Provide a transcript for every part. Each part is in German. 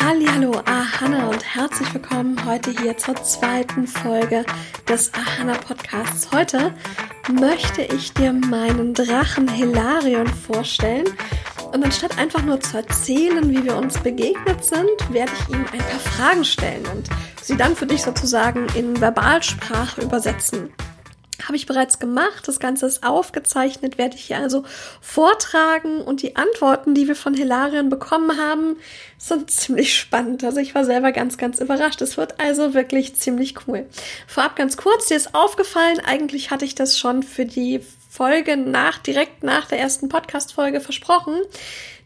Hallo, Ahana und herzlich willkommen heute hier zur zweiten Folge des Ahana Podcasts. Heute möchte ich dir meinen Drachen Hilarion vorstellen. Und anstatt einfach nur zu erzählen, wie wir uns begegnet sind, werde ich ihm ein paar Fragen stellen und sie dann für dich sozusagen in Verbalsprache übersetzen habe ich bereits gemacht. Das Ganze ist aufgezeichnet, werde ich hier also vortragen. Und die Antworten, die wir von Hilarion bekommen haben, sind ziemlich spannend. Also ich war selber ganz, ganz überrascht. Es wird also wirklich ziemlich cool. Vorab ganz kurz, dir ist aufgefallen, eigentlich hatte ich das schon für die Folge nach, direkt nach der ersten Podcast-Folge versprochen.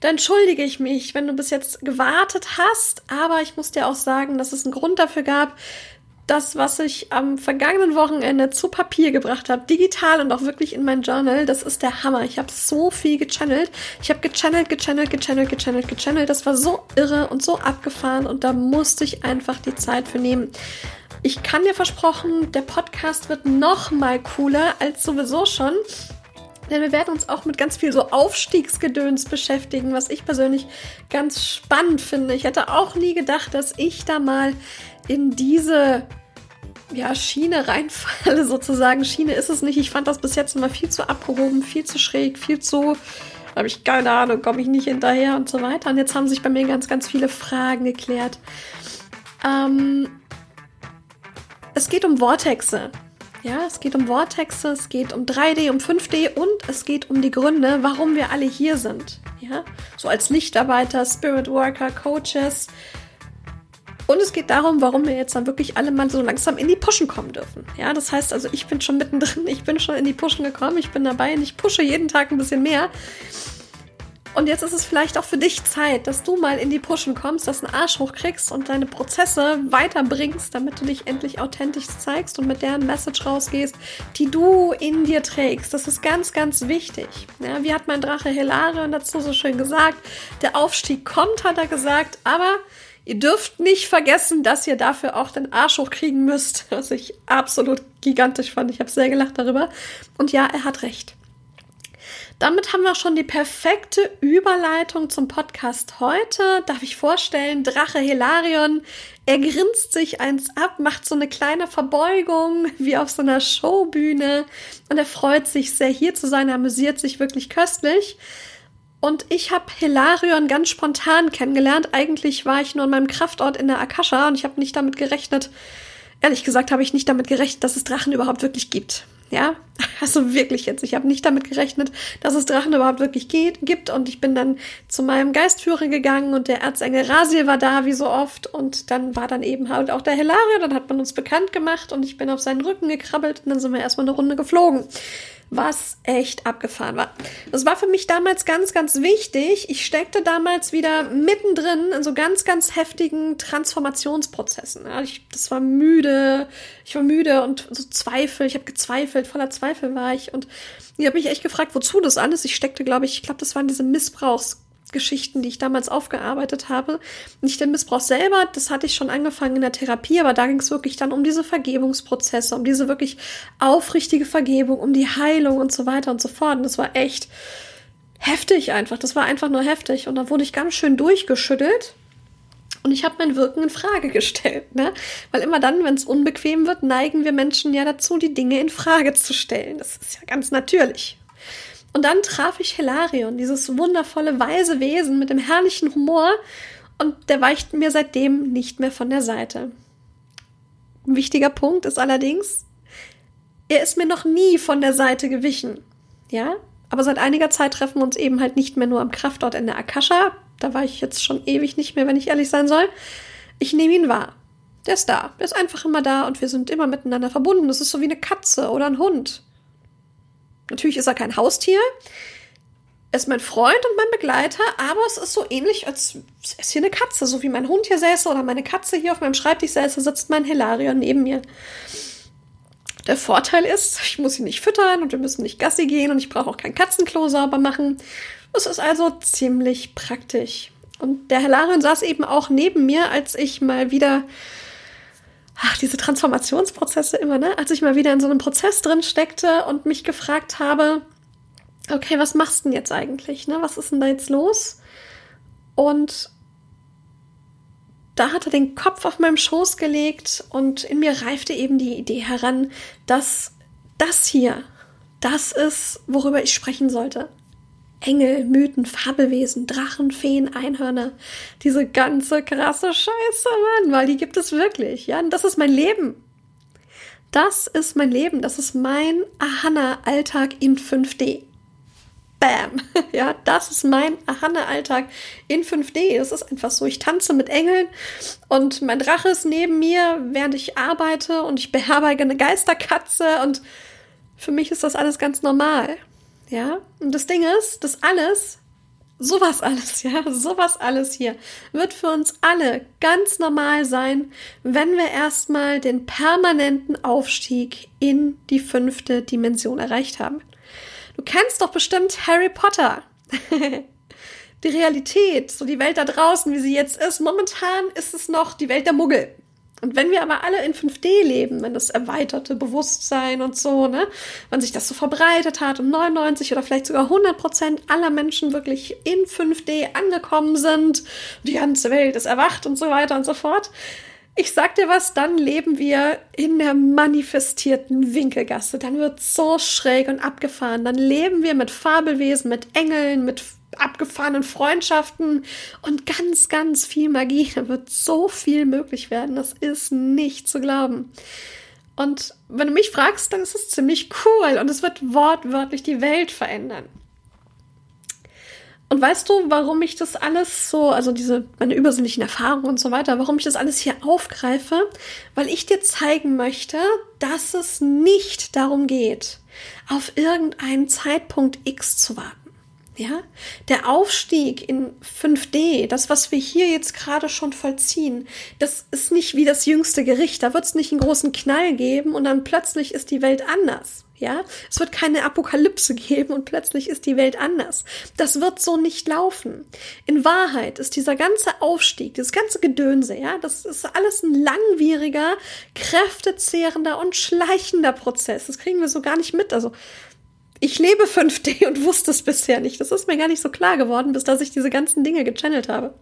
Da entschuldige ich mich, wenn du bis jetzt gewartet hast, aber ich muss dir auch sagen, dass es einen Grund dafür gab, das, was ich am vergangenen Wochenende zu Papier gebracht habe, digital und auch wirklich in mein Journal, das ist der Hammer. Ich habe so viel gechannelt. Ich habe gechannelt, gechannelt, gechannelt, gechannelt, gechannelt. Das war so irre und so abgefahren und da musste ich einfach die Zeit für nehmen. Ich kann dir versprochen, der Podcast wird noch mal cooler als sowieso schon. Denn wir werden uns auch mit ganz viel so Aufstiegsgedöns beschäftigen, was ich persönlich ganz spannend finde. Ich hätte auch nie gedacht, dass ich da mal in diese ja, Schiene reinfalle, sozusagen. Schiene ist es nicht. Ich fand das bis jetzt immer viel zu abgehoben, viel zu schräg, viel zu, habe ich keine Ahnung, komme ich nicht hinterher und so weiter. Und jetzt haben sich bei mir ganz, ganz viele Fragen geklärt. Ähm, es geht um Vortexe. Ja, es geht um Vortexe, es geht um 3D, um 5D und es geht um die Gründe, warum wir alle hier sind. Ja, so als Lichtarbeiter, Spirit Worker, Coaches, und es geht darum, warum wir jetzt dann wirklich alle mal so langsam in die Pushen kommen dürfen. Ja, das heißt also, ich bin schon mittendrin, ich bin schon in die Pushen gekommen, ich bin dabei und ich pushe jeden Tag ein bisschen mehr. Und jetzt ist es vielleicht auch für dich Zeit, dass du mal in die Pushen kommst, dass einen Arsch hochkriegst und deine Prozesse weiterbringst, damit du dich endlich authentisch zeigst und mit der Message rausgehst, die du in dir trägst. Das ist ganz, ganz wichtig. Ja, wie hat mein Drache Hilarion dazu so schön gesagt? Der Aufstieg kommt, hat er gesagt, aber Ihr dürft nicht vergessen, dass ihr dafür auch den Arsch hochkriegen müsst, was ich absolut gigantisch fand. Ich habe sehr gelacht darüber. Und ja, er hat recht. Damit haben wir schon die perfekte Überleitung zum Podcast heute. Darf ich vorstellen, Drache Hilarion, er grinst sich eins ab, macht so eine kleine Verbeugung wie auf so einer Showbühne und er freut sich sehr hier zu sein, er amüsiert sich wirklich köstlich. Und ich habe Hilarion ganz spontan kennengelernt. Eigentlich war ich nur in meinem Kraftort in der Akasha und ich habe nicht damit gerechnet, ehrlich gesagt habe ich nicht damit gerechnet, dass es Drachen überhaupt wirklich gibt. Ja, also wirklich jetzt. Ich habe nicht damit gerechnet, dass es Drachen überhaupt wirklich geht, gibt. Und ich bin dann zu meinem Geistführer gegangen und der Erzengel Rasil war da, wie so oft. Und dann war dann eben halt auch der Hilarion. Dann hat man uns bekannt gemacht und ich bin auf seinen Rücken gekrabbelt und dann sind wir erstmal eine Runde geflogen was echt abgefahren war. Das war für mich damals ganz, ganz wichtig. Ich steckte damals wieder mittendrin in so ganz, ganz heftigen Transformationsprozessen. Ich, das war müde, ich war müde und so Zweifel, ich habe gezweifelt, voller Zweifel war ich und ich habe mich echt gefragt, wozu das alles. Ich steckte, glaube ich, ich glaube, das waren diese Missbrauchs Geschichten, die ich damals aufgearbeitet habe. Nicht der Missbrauch selber, das hatte ich schon angefangen in der Therapie, aber da ging es wirklich dann um diese Vergebungsprozesse, um diese wirklich aufrichtige Vergebung, um die Heilung und so weiter und so fort. Und das war echt heftig einfach. Das war einfach nur heftig. Und da wurde ich ganz schön durchgeschüttelt. Und ich habe mein Wirken in Frage gestellt, ne? Weil immer dann, wenn es unbequem wird, neigen wir Menschen ja dazu, die Dinge in Frage zu stellen. Das ist ja ganz natürlich. Und dann traf ich Hilarion, dieses wundervolle, weise Wesen mit dem herrlichen Humor, und der weicht mir seitdem nicht mehr von der Seite. Ein wichtiger Punkt ist allerdings, er ist mir noch nie von der Seite gewichen. Ja? Aber seit einiger Zeit treffen wir uns eben halt nicht mehr nur am Kraftort in der Akasha. Da war ich jetzt schon ewig nicht mehr, wenn ich ehrlich sein soll. Ich nehme ihn wahr. Der ist da. Der ist einfach immer da und wir sind immer miteinander verbunden. Das ist so wie eine Katze oder ein Hund. Natürlich ist er kein Haustier. Er ist mein Freund und mein Begleiter, aber es ist so ähnlich, als er ist hier eine Katze. So wie mein Hund hier säße oder meine Katze hier auf meinem Schreibtisch säße, sitzt mein Hilarion neben mir. Der Vorteil ist, ich muss ihn nicht füttern und wir müssen nicht Gassi gehen und ich brauche auch kein Katzenklo sauber machen. Es ist also ziemlich praktisch. Und der Hilarion saß eben auch neben mir, als ich mal wieder ach, diese Transformationsprozesse immer, ne? Als ich mal wieder in so einem Prozess drin steckte und mich gefragt habe, okay, was machst du denn jetzt eigentlich, ne? Was ist denn da jetzt los? Und da hat er den Kopf auf meinem Schoß gelegt und in mir reifte eben die Idee heran, dass das hier, das ist, worüber ich sprechen sollte. Engel, Mythen, Fabelwesen, Drachen, Feen, Einhörner. Diese ganze krasse Scheiße, Mann, weil die gibt es wirklich. Ja, und das ist mein Leben. Das ist mein Leben. Das ist mein Ahana-Alltag in 5D. Bam. Ja, das ist mein Ahana-Alltag in 5D. Das ist einfach so. Ich tanze mit Engeln und mein Drache ist neben mir, während ich arbeite und ich beherberge eine Geisterkatze und für mich ist das alles ganz normal. Ja, und das Ding ist, das alles, sowas alles, ja, sowas alles hier, wird für uns alle ganz normal sein, wenn wir erstmal den permanenten Aufstieg in die fünfte Dimension erreicht haben. Du kennst doch bestimmt Harry Potter. die Realität, so die Welt da draußen, wie sie jetzt ist. Momentan ist es noch die Welt der Muggel. Und wenn wir aber alle in 5D leben, wenn das erweiterte Bewusstsein und so, ne, wenn sich das so verbreitet hat und 99 oder vielleicht sogar 100 Prozent aller Menschen wirklich in 5D angekommen sind, die ganze Welt ist erwacht und so weiter und so fort. Ich sag dir was, dann leben wir in der manifestierten Winkelgasse. Dann wird so schräg und abgefahren. Dann leben wir mit Fabelwesen, mit Engeln, mit abgefahrenen Freundschaften und ganz, ganz viel Magie. Da wird so viel möglich werden. Das ist nicht zu glauben. Und wenn du mich fragst, dann ist es ziemlich cool und es wird wortwörtlich die Welt verändern. Und weißt du, warum ich das alles so, also diese, meine übersinnlichen Erfahrungen und so weiter, warum ich das alles hier aufgreife? Weil ich dir zeigen möchte, dass es nicht darum geht, auf irgendeinen Zeitpunkt X zu warten. Ja, der Aufstieg in 5D, das, was wir hier jetzt gerade schon vollziehen, das ist nicht wie das jüngste Gericht. Da wird es nicht einen großen Knall geben und dann plötzlich ist die Welt anders. Ja, es wird keine Apokalypse geben und plötzlich ist die Welt anders. Das wird so nicht laufen. In Wahrheit ist dieser ganze Aufstieg, dieses ganze Gedönse, ja, das ist alles ein langwieriger, kräftezehrender und schleichender Prozess. Das kriegen wir so gar nicht mit. Also, ich lebe 5D und wusste es bisher nicht. Das ist mir gar nicht so klar geworden, bis dass ich diese ganzen Dinge gechannelt habe.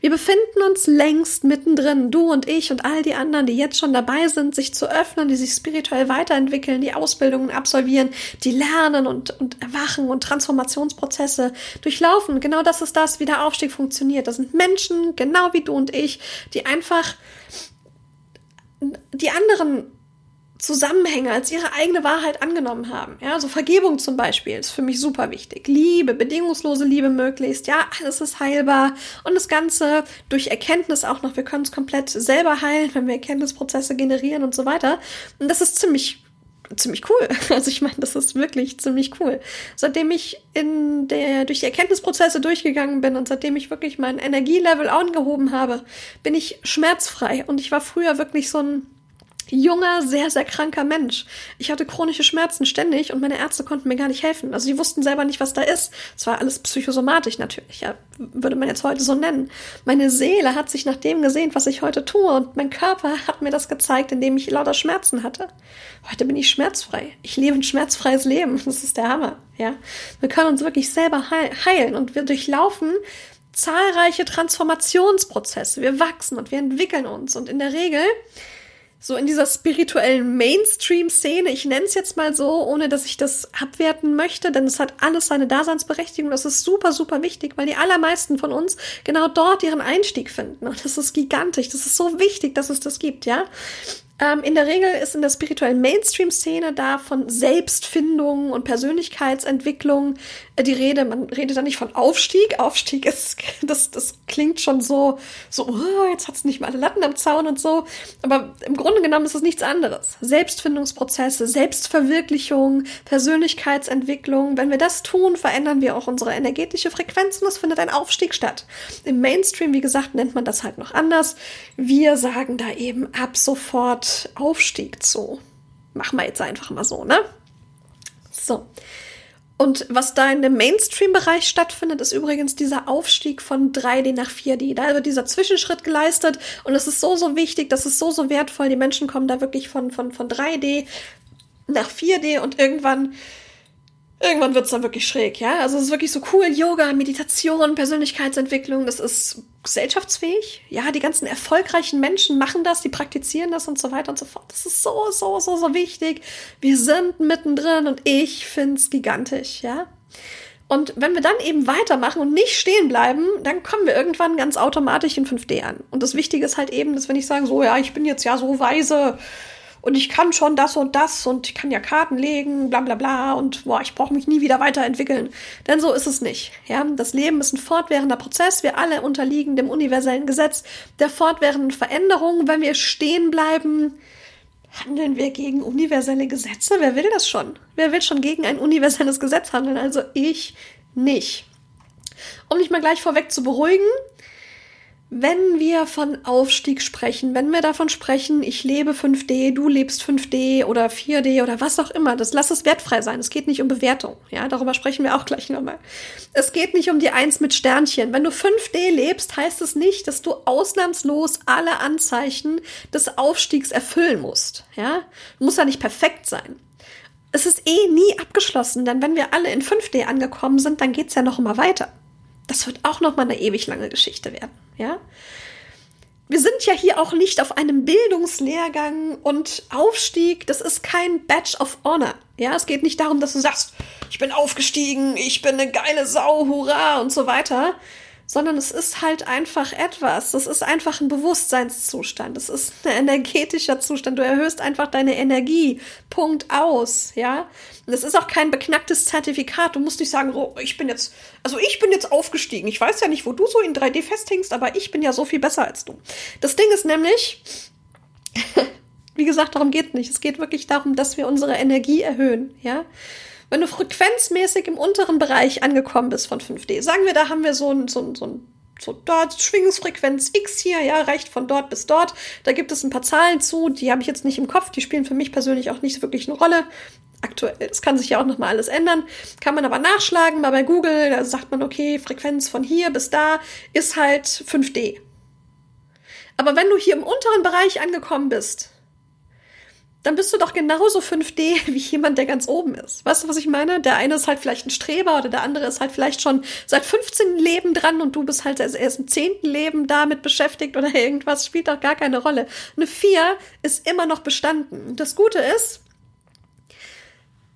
Wir befinden uns längst mittendrin, du und ich und all die anderen, die jetzt schon dabei sind, sich zu öffnen, die sich spirituell weiterentwickeln, die Ausbildungen absolvieren, die lernen und, und erwachen und Transformationsprozesse durchlaufen. Genau das ist das, wie der Aufstieg funktioniert. Das sind Menschen, genau wie du und ich, die einfach die anderen Zusammenhänge als ihre eigene Wahrheit angenommen haben. Ja, so Vergebung zum Beispiel ist für mich super wichtig. Liebe, bedingungslose Liebe möglichst. Ja, alles ist heilbar. Und das Ganze durch Erkenntnis auch noch. Wir können es komplett selber heilen, wenn wir Erkenntnisprozesse generieren und so weiter. Und das ist ziemlich ziemlich cool. Also ich meine, das ist wirklich ziemlich cool. Seitdem ich in der durch die Erkenntnisprozesse durchgegangen bin und seitdem ich wirklich mein Energielevel angehoben habe, bin ich schmerzfrei und ich war früher wirklich so ein junger, sehr, sehr kranker Mensch. Ich hatte chronische Schmerzen ständig und meine Ärzte konnten mir gar nicht helfen. Also die wussten selber nicht, was da ist. Es war alles psychosomatisch natürlich, ja, würde man jetzt heute so nennen. Meine Seele hat sich nach dem gesehnt, was ich heute tue und mein Körper hat mir das gezeigt, indem ich lauter Schmerzen hatte. Heute bin ich schmerzfrei. Ich lebe ein schmerzfreies Leben. Das ist der Hammer, ja. Wir können uns wirklich selber heilen und wir durchlaufen zahlreiche Transformationsprozesse. Wir wachsen und wir entwickeln uns und in der Regel so in dieser spirituellen Mainstream-Szene, ich nenne es jetzt mal so, ohne dass ich das abwerten möchte, denn es hat alles seine Daseinsberechtigung. Das ist super, super wichtig, weil die allermeisten von uns genau dort ihren Einstieg finden. Und das ist gigantisch. Das ist so wichtig, dass es das gibt, ja. Ähm, in der Regel ist in der spirituellen Mainstream-Szene da von Selbstfindung und Persönlichkeitsentwicklung äh, die Rede. Man redet da nicht von Aufstieg. Aufstieg ist, das, das klingt schon so, so, oh, jetzt hat's nicht mal alle Latten am Zaun und so. Aber im Grunde genommen ist es nichts anderes. Selbstfindungsprozesse, Selbstverwirklichung, Persönlichkeitsentwicklung. Wenn wir das tun, verändern wir auch unsere energetische Frequenz und es findet ein Aufstieg statt. Im Mainstream, wie gesagt, nennt man das halt noch anders. Wir sagen da eben ab sofort Aufstieg zu. Machen wir jetzt einfach mal so, ne? So. Und was da in dem Mainstream-Bereich stattfindet, ist übrigens dieser Aufstieg von 3D nach 4D. Da wird dieser Zwischenschritt geleistet und es ist so, so wichtig, das ist so, so wertvoll. Die Menschen kommen da wirklich von, von, von 3D nach 4D und irgendwann irgendwann wird's dann wirklich schräg, ja. Also es ist wirklich so cool, Yoga, Meditation, Persönlichkeitsentwicklung, das ist gesellschaftsfähig. Ja, die ganzen erfolgreichen Menschen machen das, die praktizieren das und so weiter und so fort. Das ist so, so, so, so wichtig. Wir sind mittendrin und ich find's gigantisch, ja. Und wenn wir dann eben weitermachen und nicht stehen bleiben, dann kommen wir irgendwann ganz automatisch in 5D an. Und das Wichtige ist halt eben, dass wir nicht sagen, so, ja, ich bin jetzt ja so weise, und ich kann schon das und das und ich kann ja Karten legen, bla bla bla und boah, ich brauche mich nie wieder weiterentwickeln. Denn so ist es nicht. Ja, das Leben ist ein fortwährender Prozess. Wir alle unterliegen dem universellen Gesetz der fortwährenden Veränderung. Wenn wir stehen bleiben, handeln wir gegen universelle Gesetze. Wer will das schon? Wer will schon gegen ein universelles Gesetz handeln? Also ich nicht. Um dich mal gleich vorweg zu beruhigen, wenn wir von Aufstieg sprechen, wenn wir davon sprechen, ich lebe 5D, du lebst 5D oder 4D oder was auch immer, das lass es wertfrei sein. Es geht nicht um Bewertung. Ja, darüber sprechen wir auch gleich nochmal. Es geht nicht um die Eins mit Sternchen. Wenn du 5D lebst, heißt es nicht, dass du ausnahmslos alle Anzeichen des Aufstiegs erfüllen musst. Ja, muss ja nicht perfekt sein. Es ist eh nie abgeschlossen, denn wenn wir alle in 5D angekommen sind, dann geht's ja noch immer weiter. Das wird auch noch mal eine ewig lange Geschichte werden, ja? Wir sind ja hier auch nicht auf einem Bildungslehrgang und Aufstieg, das ist kein Badge of Honor. Ja, es geht nicht darum, dass du sagst, ich bin aufgestiegen, ich bin eine geile Sau, hurra und so weiter, sondern es ist halt einfach etwas. Das ist einfach ein Bewusstseinszustand. Das ist ein energetischer Zustand. Du erhöhst einfach deine Energie. Punkt aus, ja. Und es ist auch kein beknacktes Zertifikat. Du musst nicht sagen, oh, ich bin jetzt, also ich bin jetzt aufgestiegen. Ich weiß ja nicht, wo du so in 3D festhängst, aber ich bin ja so viel besser als du. Das Ding ist nämlich, wie gesagt, darum geht nicht. Es geht wirklich darum, dass wir unsere Energie erhöhen, ja. Wenn du frequenzmäßig im unteren Bereich angekommen bist von 5D, sagen wir, da haben wir so ein, so ein, so ein so dort Schwingungsfrequenz X hier, ja, reicht von dort bis dort. Da gibt es ein paar Zahlen zu, die habe ich jetzt nicht im Kopf, die spielen für mich persönlich auch nicht wirklich eine Rolle. Aktuell, es kann sich ja auch noch mal alles ändern, kann man aber nachschlagen, mal bei Google, da sagt man, okay, Frequenz von hier bis da ist halt 5D. Aber wenn du hier im unteren Bereich angekommen bist, dann bist du doch genauso 5D wie jemand, der ganz oben ist. Weißt du, was ich meine? Der eine ist halt vielleicht ein Streber oder der andere ist halt vielleicht schon seit 15 Leben dran und du bist halt erst im 10. Leben damit beschäftigt oder irgendwas, spielt doch gar keine Rolle. Eine 4 ist immer noch bestanden. Das Gute ist,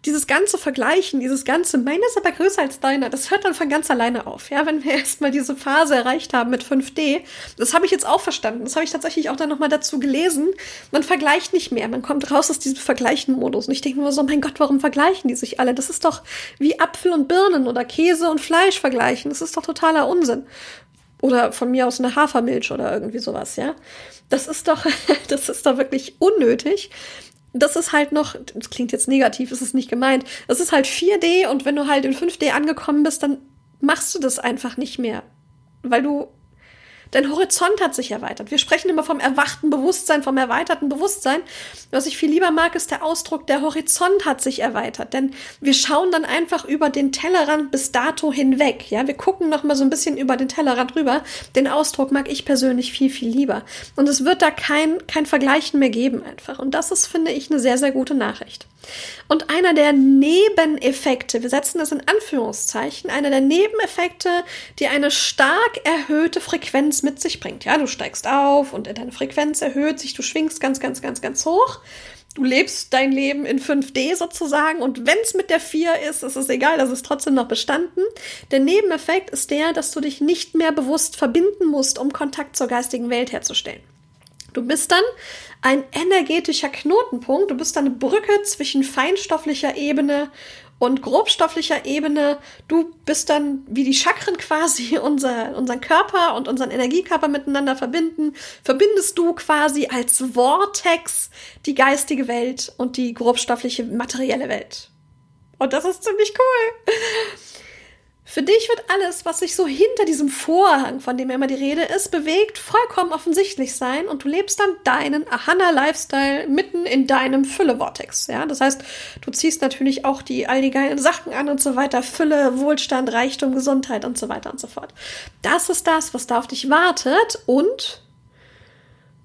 dieses ganze Vergleichen, dieses ganze, meiner ist aber größer als deiner, das hört dann von ganz alleine auf. Ja, wenn wir erstmal diese Phase erreicht haben mit 5D, das habe ich jetzt auch verstanden. Das habe ich tatsächlich auch dann nochmal dazu gelesen. Man vergleicht nicht mehr. Man kommt raus aus diesem Vergleichen-Modus. Und ich denke mir so, mein Gott, warum vergleichen die sich alle? Das ist doch wie Apfel und Birnen oder Käse und Fleisch vergleichen. Das ist doch totaler Unsinn. Oder von mir aus eine Hafermilch oder irgendwie sowas, ja. Das ist doch, das ist doch wirklich unnötig das ist halt noch, das klingt jetzt negativ, ist es nicht gemeint. Das ist halt 4D und wenn du halt in 5D angekommen bist, dann machst du das einfach nicht mehr. Weil du Dein Horizont hat sich erweitert. Wir sprechen immer vom erwachten Bewusstsein, vom erweiterten Bewusstsein. Was ich viel lieber mag, ist der Ausdruck, der Horizont hat sich erweitert. Denn wir schauen dann einfach über den Tellerrand bis dato hinweg. Ja, wir gucken noch mal so ein bisschen über den Tellerrand rüber. Den Ausdruck mag ich persönlich viel, viel lieber. Und es wird da kein, kein Vergleichen mehr geben einfach. Und das ist, finde ich, eine sehr, sehr gute Nachricht. Und einer der Nebeneffekte, wir setzen das in Anführungszeichen, einer der Nebeneffekte, die eine stark erhöhte Frequenz mit sich bringt. Ja, du steigst auf und deine Frequenz erhöht sich, du schwingst ganz, ganz, ganz, ganz hoch. Du lebst dein Leben in 5D sozusagen und wenn es mit der 4 ist, ist es egal, das ist trotzdem noch bestanden. Der Nebeneffekt ist der, dass du dich nicht mehr bewusst verbinden musst, um Kontakt zur geistigen Welt herzustellen. Du bist dann ein energetischer Knotenpunkt. Du bist eine Brücke zwischen feinstofflicher Ebene und grobstofflicher Ebene. Du bist dann wie die Chakren quasi unser, unseren Körper und unseren Energiekörper miteinander verbinden. Verbindest du quasi als Vortex die geistige Welt und die grobstoffliche materielle Welt. Und das ist ziemlich cool. Für dich wird alles, was sich so hinter diesem Vorhang, von dem immer die Rede ist, bewegt, vollkommen offensichtlich sein und du lebst dann deinen Ahana-Lifestyle mitten in deinem Fülle-Vortex. Ja, das heißt, du ziehst natürlich auch die, all die geilen Sachen an und so weiter. Fülle, Wohlstand, Reichtum, Gesundheit und so weiter und so fort. Das ist das, was da auf dich wartet und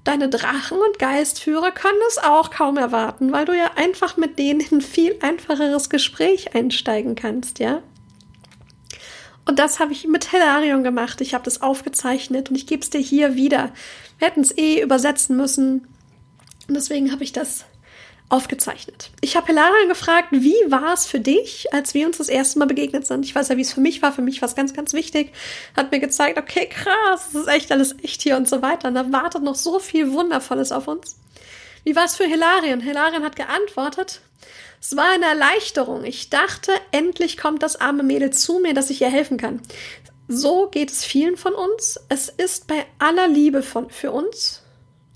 deine Drachen und Geistführer können es auch kaum erwarten, weil du ja einfach mit denen in ein viel einfacheres Gespräch einsteigen kannst, ja? Und das habe ich mit Hilarion gemacht. Ich habe das aufgezeichnet und ich gebe es dir hier wieder. Wir hätten es eh übersetzen müssen. Und deswegen habe ich das aufgezeichnet. Ich habe Hilarion gefragt, wie war es für dich, als wir uns das erste Mal begegnet sind? Ich weiß ja, wie es für mich war. Für mich war es ganz, ganz wichtig. Hat mir gezeigt, okay, krass, das ist echt alles echt hier und so weiter. Und da wartet noch so viel Wundervolles auf uns. Wie war es für Hilarion? Hilarion hat geantwortet, es war eine Erleichterung. Ich dachte, endlich kommt das arme Mädel zu mir, dass ich ihr helfen kann. So geht es vielen von uns. Es ist bei aller Liebe von, für uns,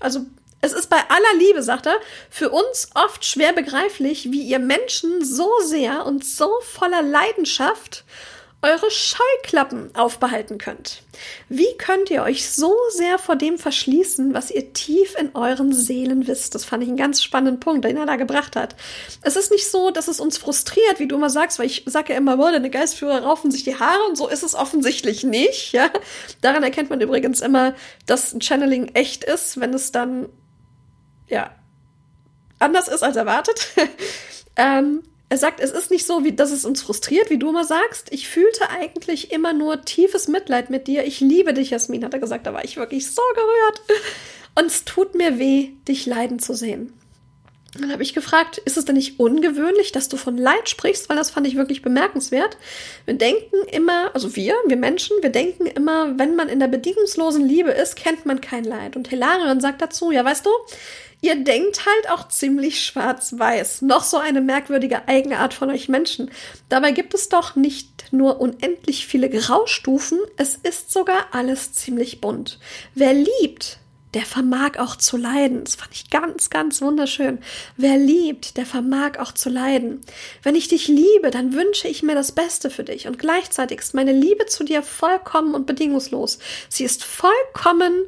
also es ist bei aller Liebe, sagt er, für uns oft schwer begreiflich, wie ihr Menschen so sehr und so voller Leidenschaft eure Scheuklappen aufbehalten könnt. Wie könnt ihr euch so sehr vor dem verschließen, was ihr tief in euren Seelen wisst? Das fand ich einen ganz spannenden Punkt, den er da gebracht hat. Es ist nicht so, dass es uns frustriert, wie du immer sagst, weil ich sage ja immer, boah, deine Geistführer raufen sich die Haare und so ist es offensichtlich nicht, ja. Daran erkennt man übrigens immer, dass ein Channeling echt ist, wenn es dann, ja, anders ist als erwartet. ähm, er sagt, es ist nicht so, wie, dass es uns frustriert, wie du immer sagst. Ich fühlte eigentlich immer nur tiefes Mitleid mit dir. Ich liebe dich, Jasmin, hat er gesagt. Da war ich wirklich so gerührt. Und es tut mir weh, dich leiden zu sehen. Dann habe ich gefragt, ist es denn nicht ungewöhnlich, dass du von Leid sprichst? Weil das fand ich wirklich bemerkenswert. Wir denken immer, also wir, wir Menschen, wir denken immer, wenn man in der bedingungslosen Liebe ist, kennt man kein Leid. Und Hilarion sagt dazu, ja, weißt du, Ihr denkt halt auch ziemlich schwarz-weiß. Noch so eine merkwürdige Eigenart von euch Menschen. Dabei gibt es doch nicht nur unendlich viele Graustufen, es ist sogar alles ziemlich bunt. Wer liebt, der vermag auch zu leiden. Das fand ich ganz, ganz wunderschön. Wer liebt, der vermag auch zu leiden. Wenn ich dich liebe, dann wünsche ich mir das Beste für dich. Und gleichzeitig ist meine Liebe zu dir vollkommen und bedingungslos. Sie ist vollkommen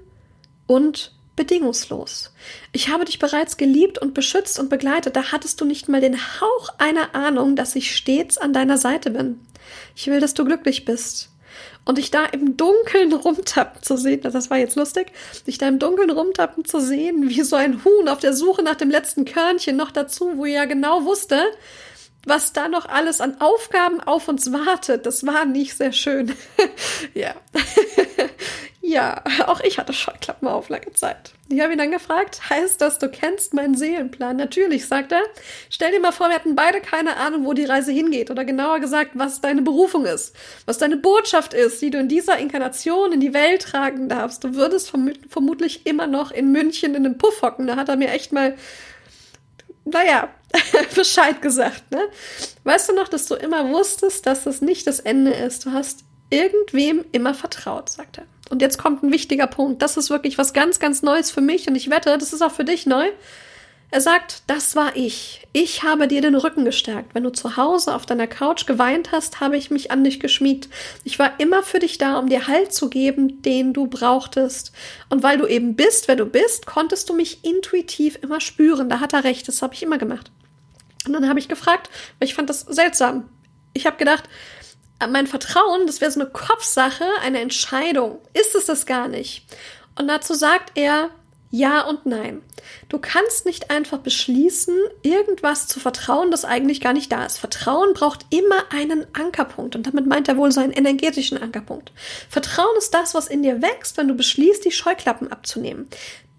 und bedingungslos. Ich habe dich bereits geliebt und beschützt und begleitet, da hattest du nicht mal den Hauch einer Ahnung, dass ich stets an deiner Seite bin. Ich will, dass du glücklich bist. Und dich da im Dunkeln rumtappen zu sehen, das war jetzt lustig, dich da im Dunkeln rumtappen zu sehen, wie so ein Huhn auf der Suche nach dem letzten Körnchen noch dazu, wo ihr ja genau wusste, was da noch alles an Aufgaben auf uns wartet, das war nicht sehr schön. ja. Ja, auch ich hatte Scheuklappen auf lange Zeit. Ich habe ihn dann gefragt, heißt das, du kennst meinen Seelenplan? Natürlich, sagt er. Stell dir mal vor, wir hatten beide keine Ahnung, wo die Reise hingeht. Oder genauer gesagt, was deine Berufung ist. Was deine Botschaft ist, die du in dieser Inkarnation in die Welt tragen darfst. Du würdest verm vermutlich immer noch in München in einem Puff hocken. Da hat er mir echt mal, naja, Bescheid gesagt, ne? Weißt du noch, dass du immer wusstest, dass das nicht das Ende ist? Du hast irgendwem immer vertraut, sagt er. Und jetzt kommt ein wichtiger Punkt. Das ist wirklich was ganz, ganz Neues für mich und ich wette, das ist auch für dich neu. Er sagt, das war ich. Ich habe dir den Rücken gestärkt. Wenn du zu Hause auf deiner Couch geweint hast, habe ich mich an dich geschmiegt. Ich war immer für dich da, um dir Halt zu geben, den du brauchtest. Und weil du eben bist, wer du bist, konntest du mich intuitiv immer spüren. Da hat er recht, das habe ich immer gemacht. Und dann habe ich gefragt, weil ich fand das seltsam. Ich habe gedacht, mein Vertrauen, das wäre so eine Kopfsache, eine Entscheidung. Ist es das gar nicht? Und dazu sagt er ja und nein. Du kannst nicht einfach beschließen, irgendwas zu vertrauen, das eigentlich gar nicht da ist. Vertrauen braucht immer einen Ankerpunkt. Und damit meint er wohl so einen energetischen Ankerpunkt. Vertrauen ist das, was in dir wächst, wenn du beschließt, die Scheuklappen abzunehmen.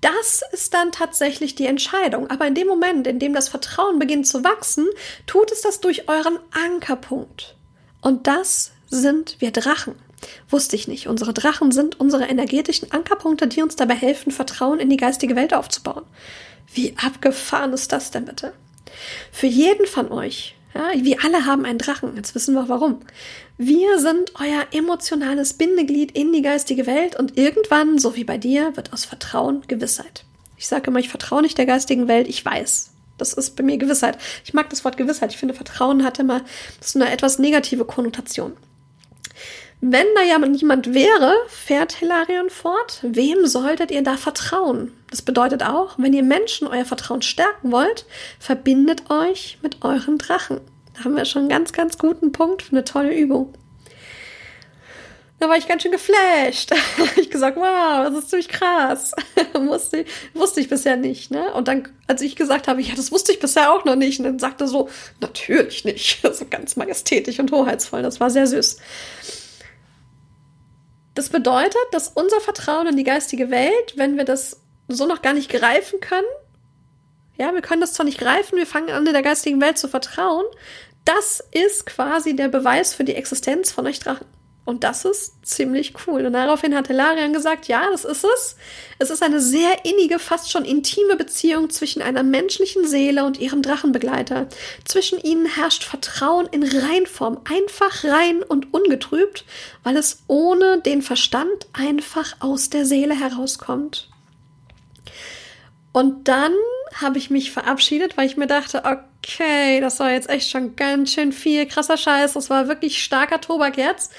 Das ist dann tatsächlich die Entscheidung. Aber in dem Moment, in dem das Vertrauen beginnt zu wachsen, tut es das durch euren Ankerpunkt. Und das sind wir Drachen. Wusste ich nicht. Unsere Drachen sind unsere energetischen Ankerpunkte, die uns dabei helfen, Vertrauen in die geistige Welt aufzubauen. Wie abgefahren ist das denn bitte? Für jeden von euch, ja, wir alle haben einen Drachen, jetzt wissen wir warum. Wir sind euer emotionales Bindeglied in die geistige Welt und irgendwann, so wie bei dir, wird aus Vertrauen Gewissheit. Ich sage immer, ich vertraue nicht der geistigen Welt, ich weiß. Das ist bei mir Gewissheit. Ich mag das Wort Gewissheit. Ich finde, Vertrauen hat immer so eine etwas negative Konnotation. Wenn da ja niemand wäre, fährt Hilarion fort, wem solltet ihr da vertrauen? Das bedeutet auch, wenn ihr Menschen euer Vertrauen stärken wollt, verbindet euch mit euren Drachen. Da haben wir schon einen ganz, ganz guten Punkt für eine tolle Übung. Da war ich ganz schön geflasht. ich gesagt, wow, das ist ziemlich krass. wusste, wusste ich bisher nicht. Ne? Und dann, als ich gesagt habe, ja, das wusste ich bisher auch noch nicht, und dann sagte er so, natürlich nicht. so ganz majestätisch und hoheitsvoll. Das war sehr süß. Das bedeutet, dass unser Vertrauen in die geistige Welt, wenn wir das so noch gar nicht greifen können, ja, wir können das zwar nicht greifen, wir fangen an, in der geistigen Welt zu vertrauen, das ist quasi der Beweis für die Existenz von euch Drachen. Und das ist ziemlich cool. Und daraufhin hat Hilarion gesagt, ja, das ist es. Es ist eine sehr innige, fast schon intime Beziehung zwischen einer menschlichen Seele und ihrem Drachenbegleiter. Zwischen ihnen herrscht Vertrauen in Reinform, einfach rein und ungetrübt, weil es ohne den Verstand einfach aus der Seele herauskommt. Und dann habe ich mich verabschiedet, weil ich mir dachte, okay, das war jetzt echt schon ganz schön viel krasser Scheiß. Das war wirklich starker Tobak jetzt.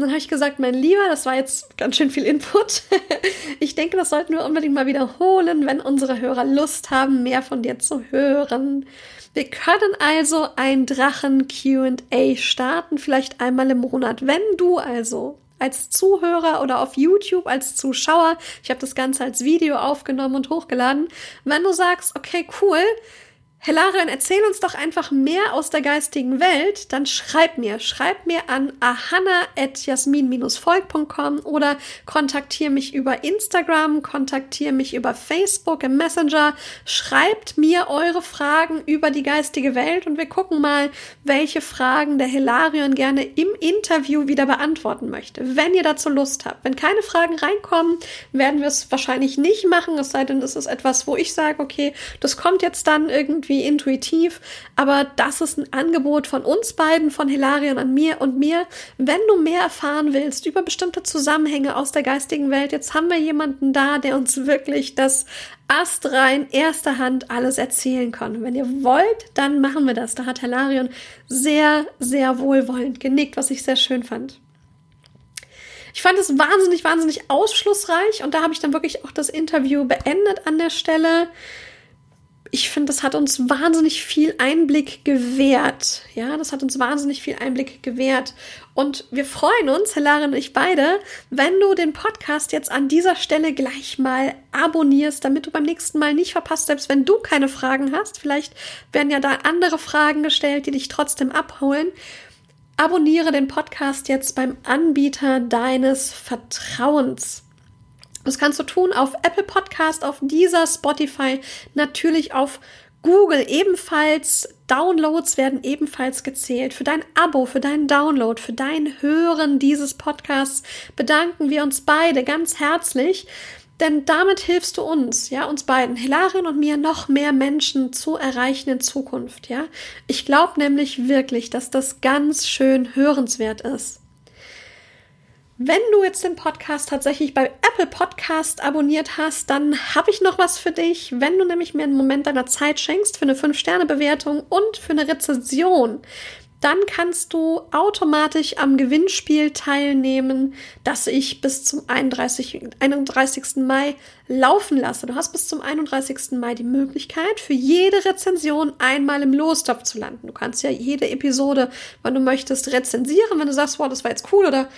Und dann habe ich gesagt, mein Lieber, das war jetzt ganz schön viel Input. ich denke, das sollten wir unbedingt mal wiederholen, wenn unsere Hörer Lust haben, mehr von dir zu hören. Wir können also ein Drachen QA starten, vielleicht einmal im Monat. Wenn du also als Zuhörer oder auf YouTube als Zuschauer, ich habe das Ganze als Video aufgenommen und hochgeladen, wenn du sagst, okay, cool, Helarion, erzähl uns doch einfach mehr aus der geistigen Welt, dann schreib mir, schreib mir an ahana.jasmin-volk.com oder kontaktiere mich über Instagram, kontaktiere mich über Facebook im Messenger, schreibt mir eure Fragen über die geistige Welt und wir gucken mal, welche Fragen der Helarion gerne im Interview wieder beantworten möchte. Wenn ihr dazu Lust habt. Wenn keine Fragen reinkommen, werden wir es wahrscheinlich nicht machen, es sei denn, es ist etwas, wo ich sage, okay, das kommt jetzt dann irgendwie irgendwie intuitiv, aber das ist ein Angebot von uns beiden, von Hilarion an mir und mir. Wenn du mehr erfahren willst über bestimmte Zusammenhänge aus der geistigen Welt, jetzt haben wir jemanden da, der uns wirklich das astrein erster Hand alles erzählen kann. wenn ihr wollt, dann machen wir das. Da hat Hilarion sehr, sehr wohlwollend genickt, was ich sehr schön fand. Ich fand es wahnsinnig, wahnsinnig ausschlussreich und da habe ich dann wirklich auch das Interview beendet an der Stelle ich finde, das hat uns wahnsinnig viel Einblick gewährt. Ja, das hat uns wahnsinnig viel Einblick gewährt. Und wir freuen uns, Helarin und ich beide, wenn du den Podcast jetzt an dieser Stelle gleich mal abonnierst, damit du beim nächsten Mal nicht verpasst, selbst wenn du keine Fragen hast. Vielleicht werden ja da andere Fragen gestellt, die dich trotzdem abholen. Abonniere den Podcast jetzt beim Anbieter deines Vertrauens. Das kannst du tun auf Apple Podcast, auf dieser Spotify, natürlich auf Google ebenfalls. Downloads werden ebenfalls gezählt. Für dein Abo, für deinen Download, für dein Hören dieses Podcasts bedanken wir uns beide ganz herzlich. Denn damit hilfst du uns, ja, uns beiden, Hilarien und mir, noch mehr Menschen zu erreichen in Zukunft, ja. Ich glaube nämlich wirklich, dass das ganz schön hörenswert ist. Wenn du jetzt den Podcast tatsächlich bei Apple Podcast abonniert hast, dann habe ich noch was für dich. Wenn du nämlich mir einen Moment deiner Zeit schenkst für eine 5-Sterne-Bewertung und für eine Rezension, dann kannst du automatisch am Gewinnspiel teilnehmen, das ich bis zum 31, 31. Mai laufen lasse. Du hast bis zum 31. Mai die Möglichkeit, für jede Rezension einmal im Lostopf zu landen. Du kannst ja jede Episode, wann du möchtest, rezensieren, wenn du sagst, wow, das war jetzt cool oder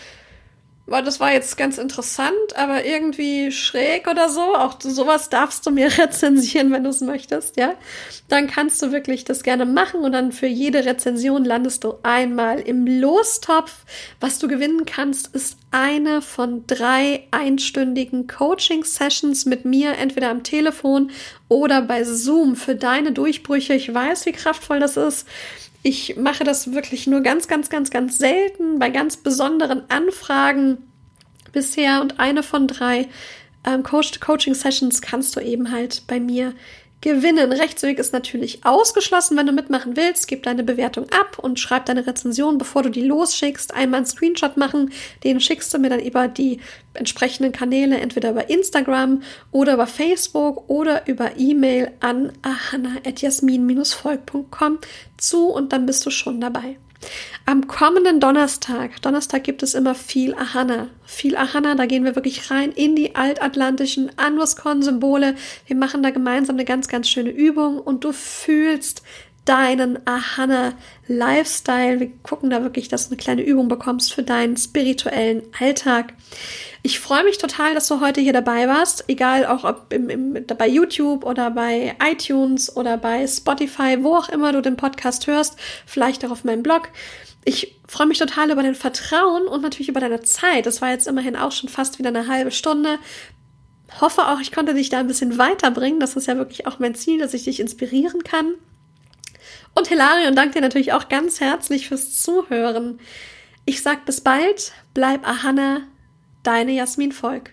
weil das war jetzt ganz interessant, aber irgendwie schräg oder so. Auch sowas darfst du mir rezensieren, wenn du es möchtest, ja. Dann kannst du wirklich das gerne machen und dann für jede Rezension landest du einmal im Lostopf. Was du gewinnen kannst, ist eine von drei einstündigen Coaching-Sessions mit mir, entweder am Telefon oder bei Zoom für deine Durchbrüche. Ich weiß, wie kraftvoll das ist. Ich mache das wirklich nur ganz, ganz, ganz, ganz selten bei ganz besonderen Anfragen bisher. Und eine von drei ähm, Coaching-Sessions kannst du eben halt bei mir gewinnen. Rechtsweg ist natürlich ausgeschlossen, wenn du mitmachen willst. Gib deine Bewertung ab und schreib deine Rezension, bevor du die losschickst. Einmal einen Screenshot machen, den schickst du mir dann über die entsprechenden Kanäle, entweder über Instagram oder über Facebook oder über E-Mail an ahana.jasmin-volk.com zu und dann bist du schon dabei. Am kommenden Donnerstag, Donnerstag gibt es immer viel Ahana. Viel Ahana, da gehen wir wirklich rein in die altatlantischen Anus-Kon-Symbole. Wir machen da gemeinsam eine ganz, ganz schöne Übung und du fühlst deinen Ahana Lifestyle. Wir gucken da wirklich, dass du eine kleine Übung bekommst für deinen spirituellen Alltag. Ich freue mich total, dass du heute hier dabei warst, egal auch ob im, im, bei YouTube oder bei iTunes oder bei Spotify, wo auch immer du den Podcast hörst, vielleicht auch auf meinem Blog. Ich freue mich total über dein Vertrauen und natürlich über deine Zeit. Das war jetzt immerhin auch schon fast wieder eine halbe Stunde. Hoffe auch, ich konnte dich da ein bisschen weiterbringen. Das ist ja wirklich auch mein Ziel, dass ich dich inspirieren kann. Und Hilarion danke dir natürlich auch ganz herzlich fürs Zuhören. Ich sag bis bald, bleib Ahana, deine Jasmin Volk.